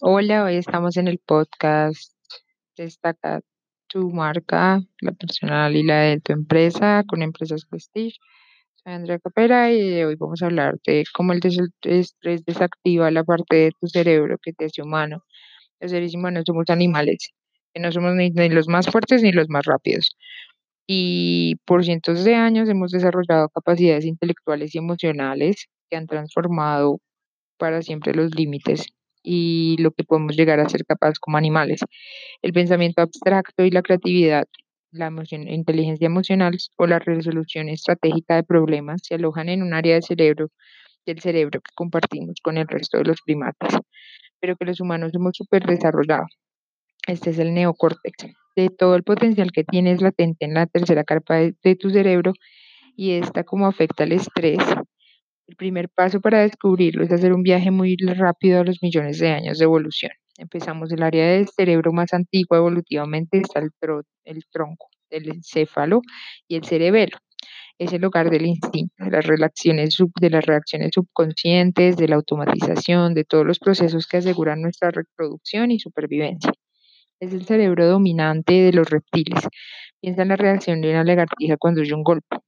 Hola, hoy estamos en el podcast Destaca tu marca, la personal y la de tu empresa con Empresas Prestige. Soy Andrea Capera y hoy vamos a hablar de cómo el estrés desactiva la parte de tu cerebro que te hace humano. Los seres humanos somos animales, que no somos ni los más fuertes ni los más rápidos. Y por cientos de años hemos desarrollado capacidades intelectuales y emocionales que han transformado para siempre los límites y lo que podemos llegar a ser capaces como animales. El pensamiento abstracto y la creatividad, la inteligencia emocional o la resolución estratégica de problemas se alojan en un área del cerebro, del cerebro que compartimos con el resto de los primates, pero que los humanos hemos súper desarrollado. Este es el neocórtex. De todo el potencial que tienes latente en la tercera capa de, de tu cerebro y esta como afecta el estrés, el primer paso para descubrirlo es hacer un viaje muy rápido a los millones de años de evolución. Empezamos el área del cerebro más antigua evolutivamente, está el, tro- el tronco, el encéfalo y el cerebelo. Es el hogar del instinto, de las de las reacciones subconscientes, de la automatización, de todos los procesos que aseguran nuestra reproducción y supervivencia. Es el cerebro dominante de los reptiles. Piensa en la reacción de una lagartija cuando oye un golpe.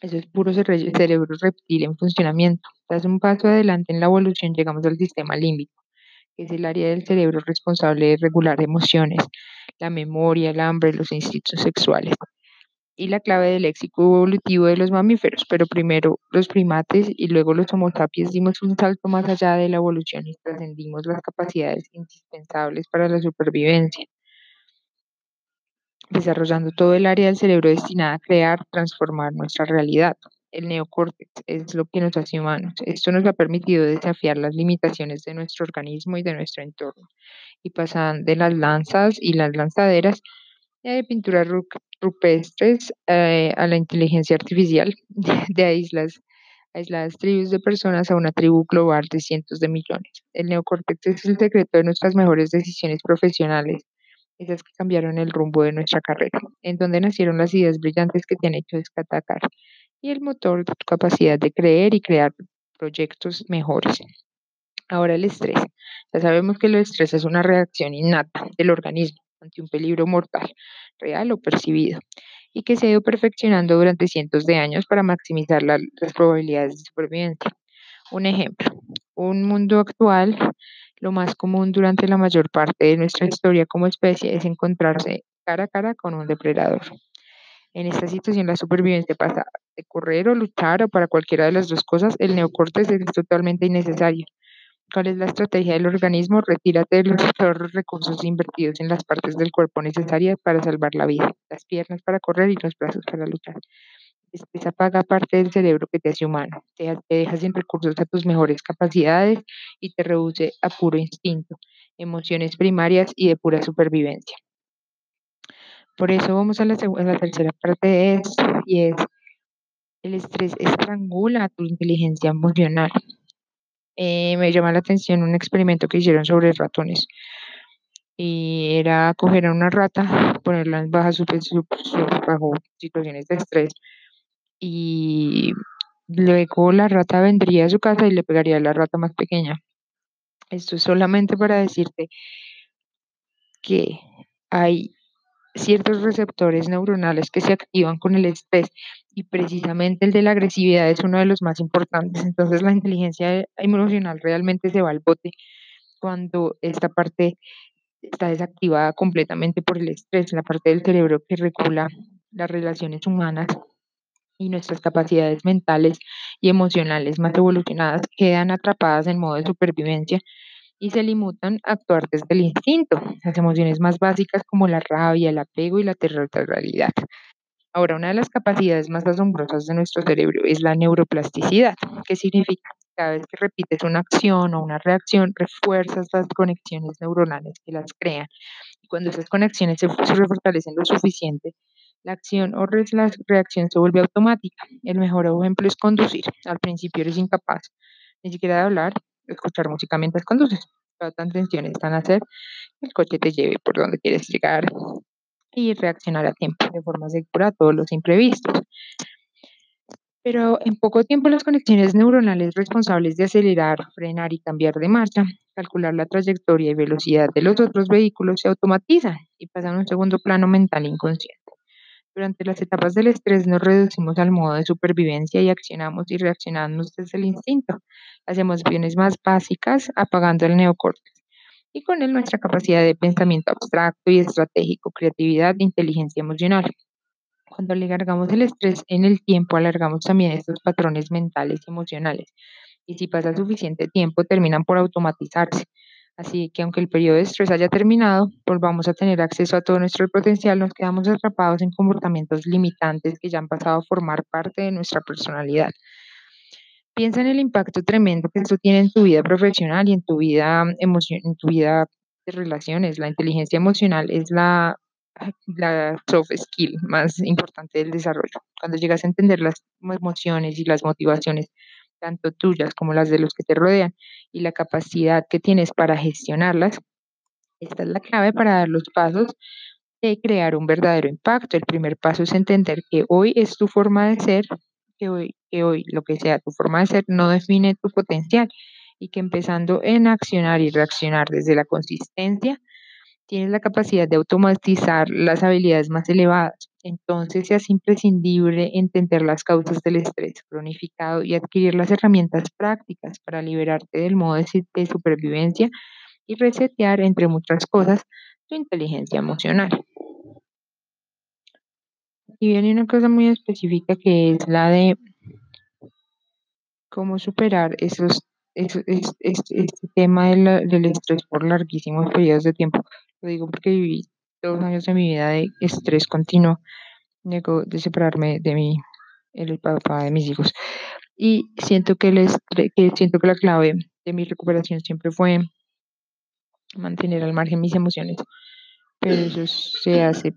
Eso es puro cere- cerebro reptil en funcionamiento. Tras un paso adelante en la evolución, llegamos al sistema límbico, que es el área del cerebro responsable de regular emociones, la memoria, el hambre, los instintos sexuales y la clave del léxico evolutivo de los mamíferos. Pero primero los primates y luego los Homo sapiens dimos un salto más allá de la evolución y trascendimos las capacidades indispensables para la supervivencia desarrollando todo el área del cerebro destinada a crear, transformar nuestra realidad. El neocórtex es lo que nos hace humanos. Esto nos ha permitido desafiar las limitaciones de nuestro organismo y de nuestro entorno. Y pasan de las lanzas y las lanzaderas eh, de pinturas ru- rupestres eh, a la inteligencia artificial, de aisladas tribus de personas a una tribu global de cientos de millones. El neocórtex es el secreto de nuestras mejores decisiones profesionales esas que cambiaron el rumbo de nuestra carrera, en donde nacieron las ideas brillantes que te han hecho descatacar y el motor de tu capacidad de creer y crear proyectos mejores. Ahora el estrés. Ya sabemos que el estrés es una reacción innata del organismo ante un peligro mortal, real o percibido, y que se ha ido perfeccionando durante cientos de años para maximizar la- las probabilidades de supervivencia. Un ejemplo, un mundo actual, lo más común durante la mayor parte de nuestra historia como especie es encontrarse cara a cara con un depredador. En esta situación, la supervivencia pasa de correr o luchar o para cualquiera de las dos cosas, el neocórtex es totalmente innecesario. ¿Cuál es la estrategia del organismo? Retírate de los recursos invertidos en las partes del cuerpo necesarias para salvar la vida, las piernas para correr y los brazos para luchar. Esa paga parte del cerebro que te hace humano, te, te deja sin recursos a tus mejores capacidades y te reduce a puro instinto, emociones primarias y de pura supervivencia. Por eso vamos a la, a la tercera parte de esto y es el estrés estrangula tu inteligencia emocional. Eh, me llama la atención un experimento que hicieron sobre ratones y era coger a una rata, ponerla en baja bajo situaciones de estrés y luego la rata vendría a su casa y le pegaría a la rata más pequeña. Esto es solamente para decirte que hay ciertos receptores neuronales que se activan con el estrés y precisamente el de la agresividad es uno de los más importantes. Entonces la inteligencia emocional realmente se va al bote cuando esta parte está desactivada completamente por el estrés, la parte del cerebro que regula las relaciones humanas y nuestras capacidades mentales y emocionales más evolucionadas quedan atrapadas en modo de supervivencia y se limitan a actuar desde el instinto, las emociones más básicas como la rabia, el apego y la territorialidad. Ahora, una de las capacidades más asombrosas de nuestro cerebro es la neuroplasticidad. ¿Qué significa? Cada vez que repites una acción o una reacción, refuerzas las conexiones neuronales que las crean. Y cuando esas conexiones se, se fortalecen lo suficiente, la acción o reacción se vuelve automática. El mejor ejemplo es conducir. Al principio eres incapaz ni siquiera de hablar, escuchar música mientras conduces. Toda tu atención está en hacer que el coche te lleve por donde quieres llegar y reaccionar a tiempo, de forma segura a todos los imprevistos. Pero en poco tiempo las conexiones neuronales responsables de acelerar, frenar y cambiar de marcha calcular la trayectoria y velocidad de los otros vehículos se automatizan y pasan a un segundo plano mental inconsciente. Durante las etapas del estrés nos reducimos al modo de supervivencia y accionamos y reaccionamos desde el instinto. Las emociones más básicas apagando el neocórtex y con él nuestra capacidad de pensamiento abstracto y estratégico, creatividad e inteligencia emocional. Cuando le alargamos el estrés en el tiempo, alargamos también estos patrones mentales y emocionales. Y si pasa suficiente tiempo, terminan por automatizarse. Así que aunque el periodo de estrés haya terminado, volvamos a tener acceso a todo nuestro potencial, nos quedamos atrapados en comportamientos limitantes que ya han pasado a formar parte de nuestra personalidad. Piensa en el impacto tremendo que esto tiene en tu vida profesional y en tu vida en tu vida de relaciones. La inteligencia emocional es la la soft skill más importante del desarrollo. Cuando llegas a entender las emociones y las motivaciones, tanto tuyas como las de los que te rodean, y la capacidad que tienes para gestionarlas, esta es la clave para dar los pasos de crear un verdadero impacto. El primer paso es entender que hoy es tu forma de ser, que hoy, que hoy lo que sea tu forma de ser no define tu potencial y que empezando en accionar y reaccionar desde la consistencia, tienes la capacidad de automatizar las habilidades más elevadas. Entonces hace imprescindible entender las causas del estrés cronificado y adquirir las herramientas prácticas para liberarte del modo de supervivencia y resetear, entre muchas cosas, tu inteligencia emocional. Y viene una cosa muy específica que es la de cómo superar esos, este, tema del estrés por larguísimos periodos de tiempo. Lo digo porque viví dos años de mi vida de estrés continuo, de, de separarme de mi, el papá de mis hijos. Y siento que, el que siento que la clave de mi recuperación siempre fue mantener al margen mis emociones, pero eso se hace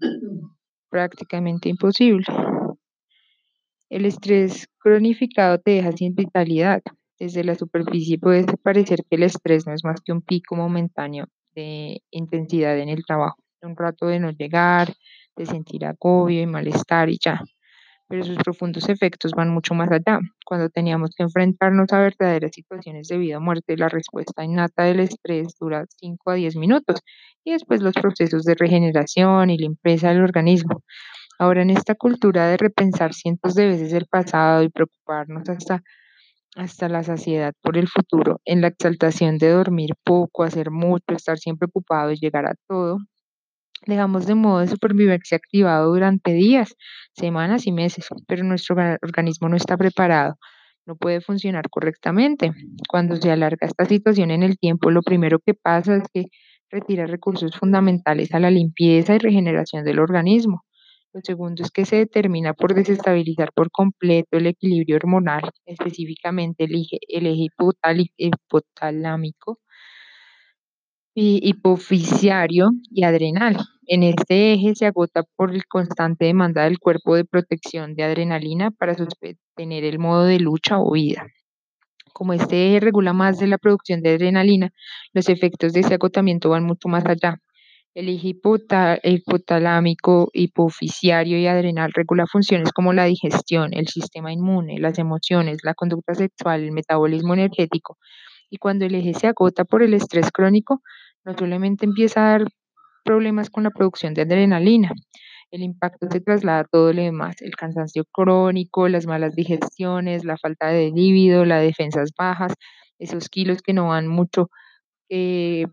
prácticamente imposible. El estrés cronificado te deja sin vitalidad. Desde la superficie puede parecer que el estrés no es más que un pico momentáneo de intensidad en el trabajo, un rato de no llegar, de sentir agobio y malestar y ya. Pero sus profundos efectos van mucho más allá. Cuando teníamos que enfrentarnos a verdaderas situaciones de vida o muerte, la respuesta innata del estrés dura 5 a 10 minutos y después los procesos de regeneración y limpieza del organismo. Ahora en esta cultura de repensar cientos de veces el pasado y preocuparnos hasta hasta la saciedad por el futuro, en la exaltación de dormir poco, hacer mucho, estar siempre ocupado y llegar a todo, dejamos de modo de supervivencia activado durante días, semanas y meses, pero nuestro organismo no está preparado, no puede funcionar correctamente. Cuando se alarga esta situación en el tiempo, lo primero que pasa es que retira recursos fundamentales a la limpieza y regeneración del organismo. Lo segundo es que se determina por desestabilizar por completo el equilibrio hormonal, específicamente el eje, el eje hipotalámico, hipoficiario y adrenal. En este eje se agota por el constante demanda del cuerpo de protección de adrenalina para sostener el modo de lucha o vida. Como este eje regula más de la producción de adrenalina, los efectos de ese agotamiento van mucho más allá. El eje hipotalámico, hipoficiario y adrenal regula funciones como la digestión, el sistema inmune, las emociones, la conducta sexual, el metabolismo energético. Y cuando el eje se agota por el estrés crónico, no solamente empieza a dar problemas con la producción de adrenalina, el impacto se traslada a todo lo demás, el cansancio crónico, las malas digestiones, la falta de líbido, las defensas bajas, esos kilos que no van mucho eh,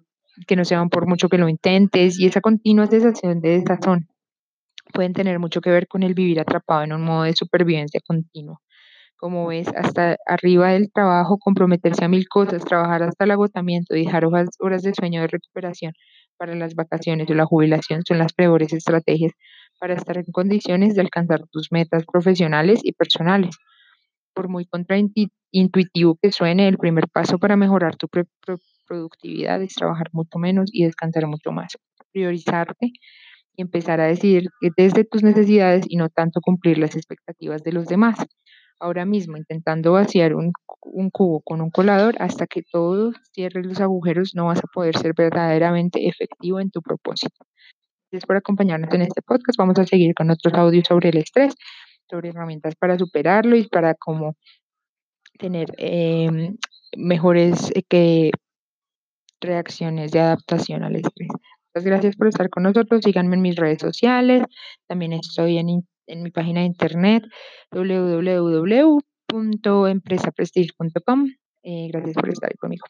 que no se van por mucho que lo intentes y esa continua sensación de desazón pueden tener mucho que ver con el vivir atrapado en un modo de supervivencia continuo. Como ves, hasta arriba del trabajo, comprometerse a mil cosas, trabajar hasta el agotamiento, dejar horas, horas de sueño de recuperación para las vacaciones o la jubilación son las peores estrategias para estar en condiciones de alcanzar tus metas profesionales y personales. Por muy contraintuitivo que suene, el primer paso para mejorar tu productividad es trabajar mucho menos y descansar mucho más. Priorizarte y empezar a decidir desde tus necesidades y no tanto cumplir las expectativas de los demás. Ahora mismo, intentando vaciar un, cubo con un colador hasta que todo cierre los agujeros, no vas a poder ser verdaderamente efectivo en tu propósito. Gracias por acompañarnos en este podcast. Vamos a seguir con otros audios sobre el estrés, sobre herramientas para superarlo y para cómo tener eh, mejores eh, que reacciones de adaptación al estrés. Muchas gracias por estar con nosotros. Síganme en mis redes sociales. También estoy en, en mi página de internet www.empresaprestige.com. Eh, gracias por estar conmigo.